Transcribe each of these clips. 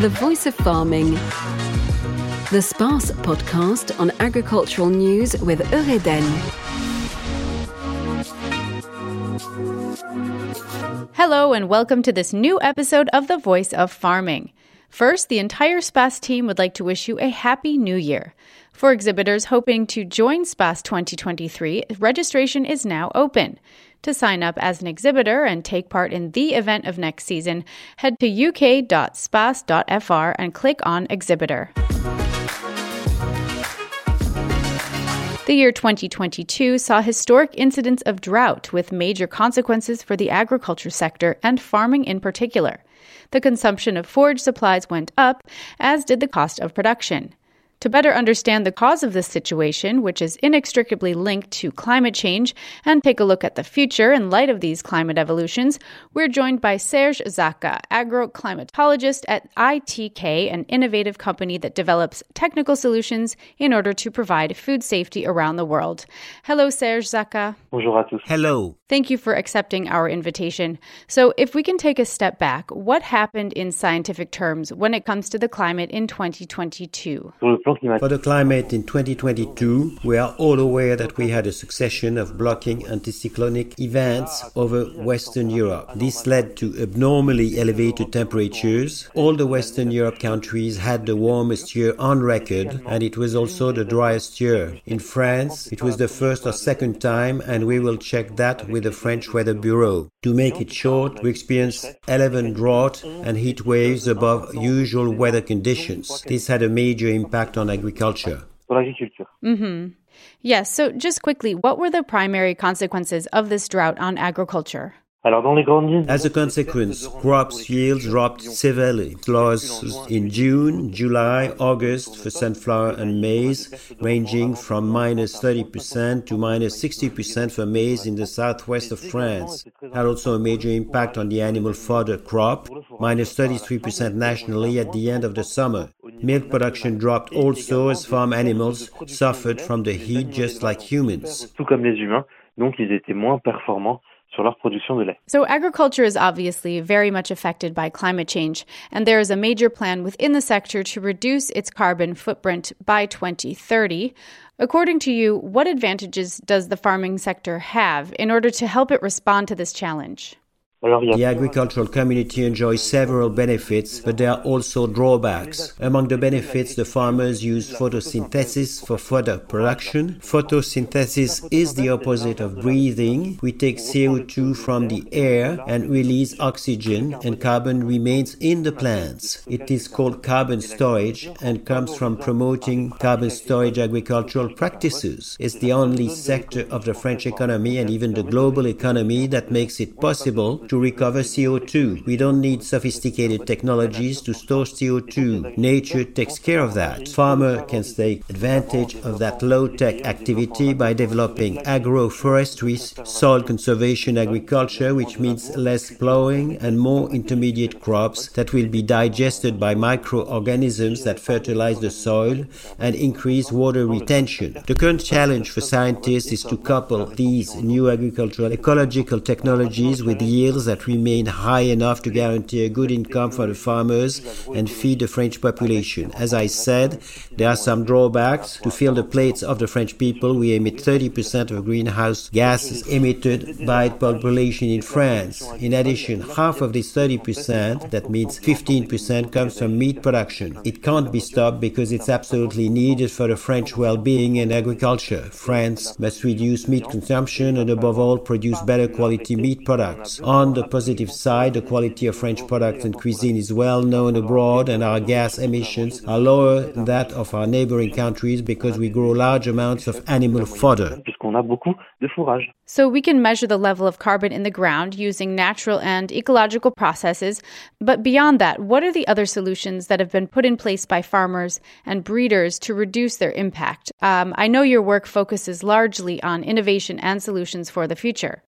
The Voice of Farming. The SPACE podcast on agricultural news with Eureden. Hello, and welcome to this new episode of The Voice of Farming. First, the entire SPACE team would like to wish you a happy new year. For exhibitors hoping to join SPACE 2023, registration is now open. To sign up as an exhibitor and take part in the event of next season, head to uk.space.fr and click on Exhibitor. The year 2022 saw historic incidents of drought with major consequences for the agriculture sector and farming in particular. The consumption of forage supplies went up, as did the cost of production. To better understand the cause of this situation, which is inextricably linked to climate change, and take a look at the future in light of these climate evolutions, we're joined by Serge Zaka, agroclimatologist at ITK, an innovative company that develops technical solutions in order to provide food safety around the world. Hello, Serge Zaka. Bonjour à tous. Hello. Thank you for accepting our invitation. So, if we can take a step back, what happened in scientific terms when it comes to the climate in 2022? For the climate in 2022, we are all aware that we had a succession of blocking anticyclonic events over Western Europe. This led to abnormally elevated temperatures. All the Western Europe countries had the warmest year on record, and it was also the driest year. In France, it was the first or second time, and we will check that with the French Weather Bureau. To make it short, we experienced 11 drought and heat waves above usual weather conditions. This had a major impact on agriculture. Mm-hmm. Yes, so just quickly, what were the primary consequences of this drought on agriculture? As a consequence, crops yields dropped severely. Losses in June, July, August for sunflower and maize, ranging from minus 30% to minus 60% for maize in the southwest of France. Had also a major impact on the animal fodder crop, minus 33% nationally at the end of the summer. Milk production dropped also as farm animals suffered from the heat just like humans. donc ils étaient moins performants sur leur production de lait. So, agriculture is obviously very much affected by climate change, and there is a major plan within the sector to reduce its carbon footprint by 2030. According to you, what advantages does the farming sector have in order to help it respond to this challenge? The agricultural community enjoys several benefits, but there are also drawbacks. Among the benefits, the farmers use photosynthesis for fodder production. Photosynthesis is the opposite of breathing. We take CO2 from the air and release oxygen, and carbon remains in the plants. It is called carbon storage and comes from promoting carbon storage agricultural practices. It's the only sector of the French economy and even the global economy that makes it possible to recover CO2. We don't need sophisticated technologies to store CO2. Nature takes care of that. Farmer can take advantage of that low-tech activity by developing agroforestry, soil conservation agriculture, which means less plowing and more intermediate crops that will be digested by microorganisms that fertilize the soil and increase water retention. The current challenge for scientists is to couple these new agricultural ecological technologies with yields that remain high enough to guarantee a good income for the farmers and feed the French population. As I said, there are some drawbacks. To fill the plates of the French people, we emit 30% of greenhouse gases emitted by the population in France. In addition, half of this 30%, that means 15%, comes from meat production. It can't be stopped because it's absolutely needed for the French well-being and agriculture. France must reduce meat consumption and above all produce better quality meat products. On the positive side, the quality of French products and cuisine is well known abroad, and our gas emissions are lower than that of our neighboring countries because we grow large amounts of animal fodder. So we can measure the level of carbon in the ground using natural and ecological processes. But beyond that, what are the other solutions that have been put in place by farmers and breeders to reduce their impact? Um, I know your work focuses largely on innovation and solutions for the future.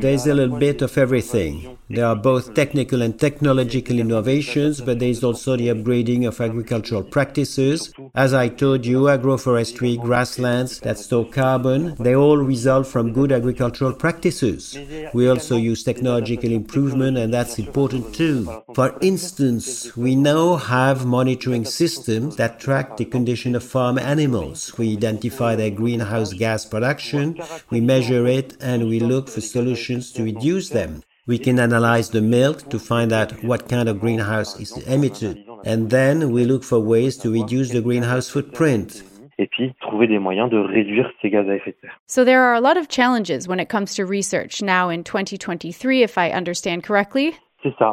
There's a little bit of everything. There are both technical and technological innovations, but there is also the upgrading of agricultural practices. As I told you, agroforestry, grasslands that store carbon, they all result from good agricultural practices. We also use technological improvement, and that's important too. For instance, we now have monitoring systems that track the condition of farm animals. We identify their greenhouse gas production, we measure it, and we look for solutions to reduce them. We can analyze the milk to find out what kind of greenhouse is emitted. And then we look for ways to reduce the greenhouse footprint. Et puis trouver des moyens de réduire ces gaz à effet de serre. So there are a lot of challenges when it comes to research now in 2023, if I understand correctly.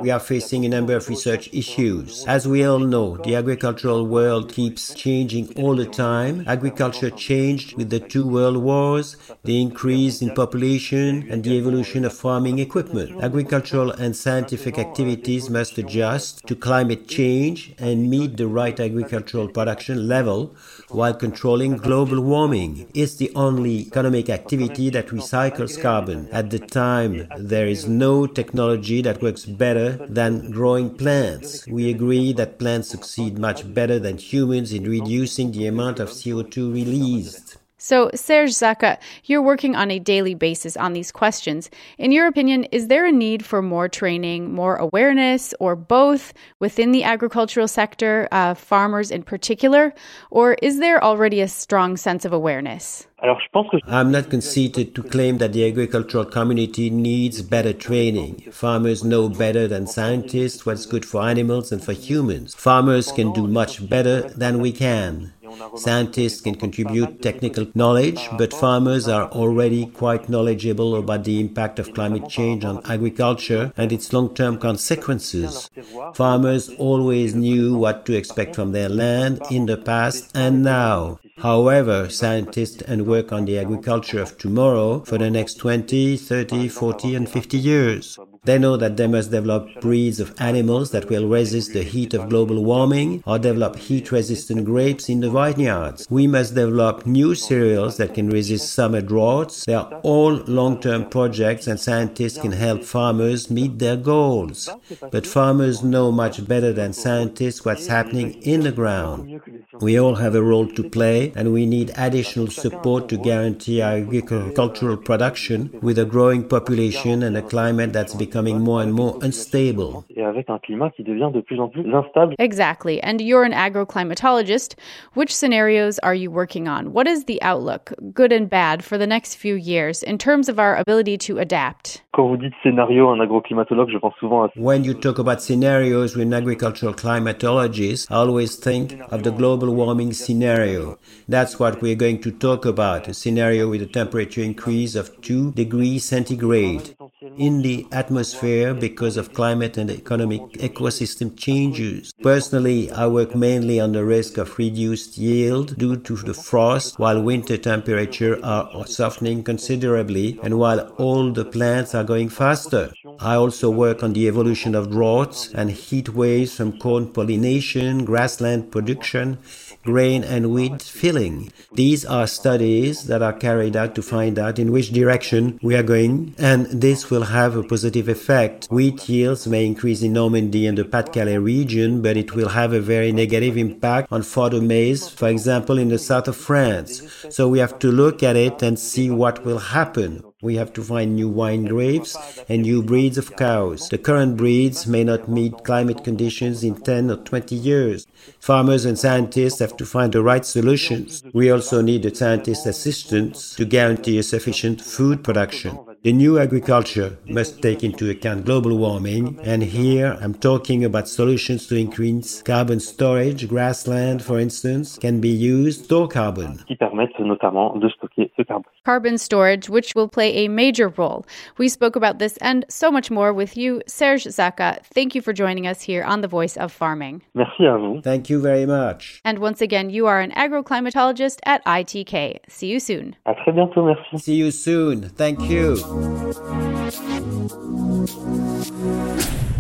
We are facing a number of research issues. As we all know, the agricultural world keeps changing all the time. Agriculture changed with the two world wars, the increase in population, and the evolution of farming equipment. Agricultural and scientific activities must adjust to climate change and meet the right agricultural production level while controlling global warming. It's the only economic activity that recycles carbon. At the time, there is no technology that works better than growing plants. We agree that plants succeed much better than humans in reducing the amount of CO2 released. So, Serge Zaka, you're working on a daily basis on these questions. In your opinion, is there a need for more training, more awareness, or both within the agricultural sector, uh, farmers in particular? Or is there already a strong sense of awareness? Alors je pense que I'm not conceited to claim that the agricultural community needs better training. Farmers know better than scientists what's good for animals and for humans. Farmers can do much better than we can. Scientists can contribute technical knowledge, but farmers are already quite knowledgeable about the impact of climate change on agriculture and its long term consequences. Farmers always knew what to expect from their land in the past and now. However, scientists and work on the agriculture of tomorrow for the next 20, 30, 40, and 50 years. They know that they must develop breeds of animals that will resist the heat of global warming or develop heat resistant grapes in the vineyards. We must develop new cereals that can resist summer droughts. They are all long term projects and scientists can help farmers meet their goals. But farmers know much better than scientists what's happening in the ground. We all have a role to play and we need additional support to guarantee our agricultural production with a growing population and a climate that's becoming more and more unstable. et avec un climat qui devient de plus en plus instable. Exactly. And you're an agroclimatologist. Which scenarios are you working on? What is the outlook, good and bad, for the next few years in terms of our ability to adapt? Quand vous dites scénario, agroclimatologue, je pense souvent à When you talk about scenarios with agricultural climatologist, I always think of the global warming scenario. That's what we're going to talk about, a scenario with a temperature increase of 2 degrees centigrade in the atmosphere because of climate and economic ecosystem changes. Personally, I work mainly on the risk of reduced yield due to the frost while winter temperature are softening considerably and while all the plants are going faster. I also work on the evolution of droughts and heat waves from corn pollination, grassland production, grain and wheat filling. These are studies that are carried out to find out in which direction we are going, and this will have a positive effect. Wheat yields may increase in Normandy and the Pas-de-Calais region, but it will have a very negative impact on fodder maize, for example, in the south of France. So we have to look at it and see what will happen. We have to find new wine grapes and new breeds of cows. The current breeds may not meet climate conditions in 10 or 20 years. Farmers and scientists have to find the right solutions. We also need the scientist assistance to guarantee a sufficient food production. The new agriculture must take into account global warming, and here I'm talking about solutions to increase carbon storage. Grassland, for instance, can be used to store carbon. qui permettent notamment de stocker ce carbone. Carbon storage, which will play a major role. We spoke about this and so much more with you, Serge Zaka. Thank you for joining us here on The Voice of Farming. Merci à vous. Thank you very much. And once again, you are an agroclimatologist at ITK. See you soon. À très bientôt, merci. See you soon. Thank you.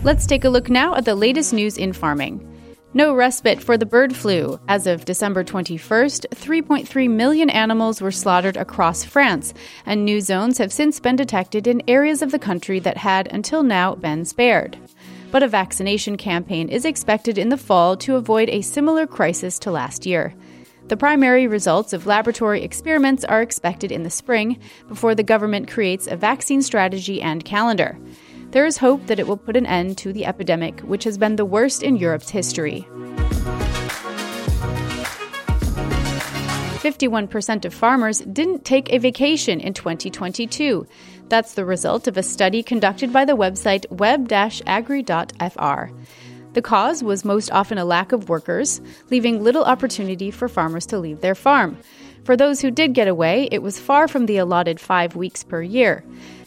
Let's take a look now at the latest news in farming. No respite for the bird flu. As of December 21st, 3.3 million animals were slaughtered across France, and new zones have since been detected in areas of the country that had, until now, been spared. But a vaccination campaign is expected in the fall to avoid a similar crisis to last year. The primary results of laboratory experiments are expected in the spring before the government creates a vaccine strategy and calendar. There is hope that it will put an end to the epidemic, which has been the worst in Europe's history. 51% of farmers didn't take a vacation in 2022. That's the result of a study conducted by the website web-agri.fr. The cause was most often a lack of workers, leaving little opportunity for farmers to leave their farm. For those who did get away, it was far from the allotted five weeks per year.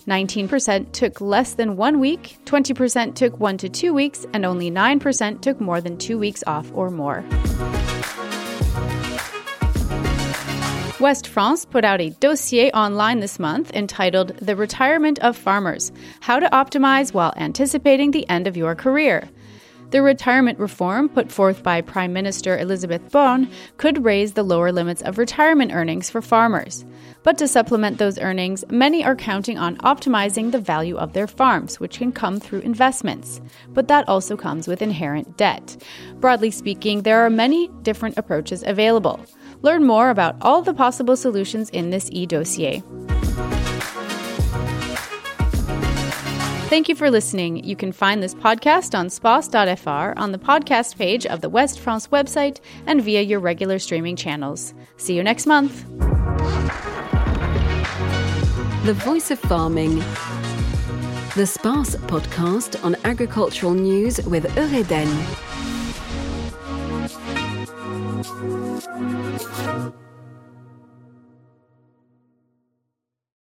19% took less than one week, 20% took one to two weeks, and only 9% took more than two weeks off or more. West France put out a dossier online this month entitled The Retirement of Farmers How to Optimize While Anticipating the End of Your Career. The retirement reform put forth by Prime Minister Elizabeth Borne could raise the lower limits of retirement earnings for farmers. But to supplement those earnings, many are counting on optimizing the value of their farms, which can come through investments. But that also comes with inherent debt. Broadly speaking, there are many different approaches available. Learn more about all the possible solutions in this e dossier. Thank you for listening. You can find this podcast on space.fr on the podcast page of the West France website and via your regular streaming channels. See you next month. The Voice of Farming. The SPACE podcast on agricultural news with Eureden.